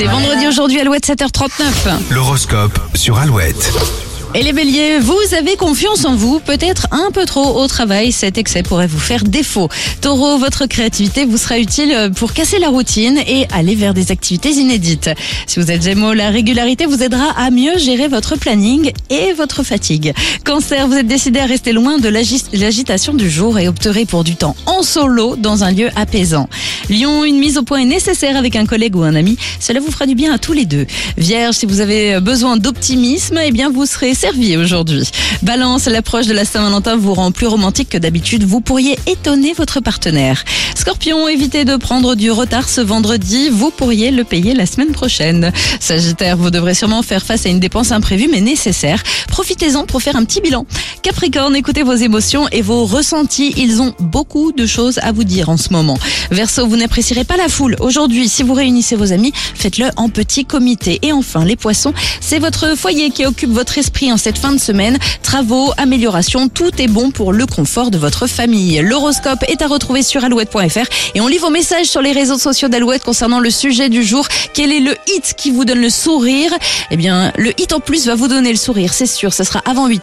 C'est vendredi aujourd'hui, Alouette 7h39. L'horoscope sur Alouette. Et les béliers, vous avez confiance en vous, peut-être un peu trop au travail, cet excès pourrait vous faire défaut. Taureau, votre créativité vous sera utile pour casser la routine et aller vers des activités inédites. Si vous êtes gémeaux, la régularité vous aidera à mieux gérer votre planning et votre fatigue. Cancer, vous êtes décidé à rester loin de l'agi- l'agitation du jour et opterez pour du temps en solo dans un lieu apaisant. Lion, une mise au point est nécessaire avec un collègue ou un ami, cela vous fera du bien à tous les deux. Vierge, si vous avez besoin d'optimisme, eh bien vous serez servi aujourd'hui. Balance, l'approche de la Saint-Valentin vous rend plus romantique que d'habitude, vous pourriez étonner votre partenaire. Scorpion, évitez de prendre du retard ce vendredi, vous pourriez le payer la semaine prochaine. Sagittaire, vous devrez sûrement faire face à une dépense imprévue mais nécessaire. Profitez-en pour faire un petit bilan. Capricorne, écoutez vos émotions et vos ressentis, ils ont beaucoup de choses à vous dire en ce moment. Verseau, vous n'apprécierez pas la foule. Aujourd'hui, si vous réunissez vos amis, faites-le en petit comité. Et enfin, les poissons, c'est votre foyer qui occupe votre esprit en cette fin de semaine. Travaux, améliorations, tout est bon pour le confort de votre famille. L'horoscope est à retrouver sur alouette.fr et on lit vos messages sur les réseaux sociaux d'Alouette concernant le sujet du jour. Quel est le hit qui vous donne le sourire? Eh bien, le hit en plus va vous donner le sourire, c'est sûr. Ce sera avant 8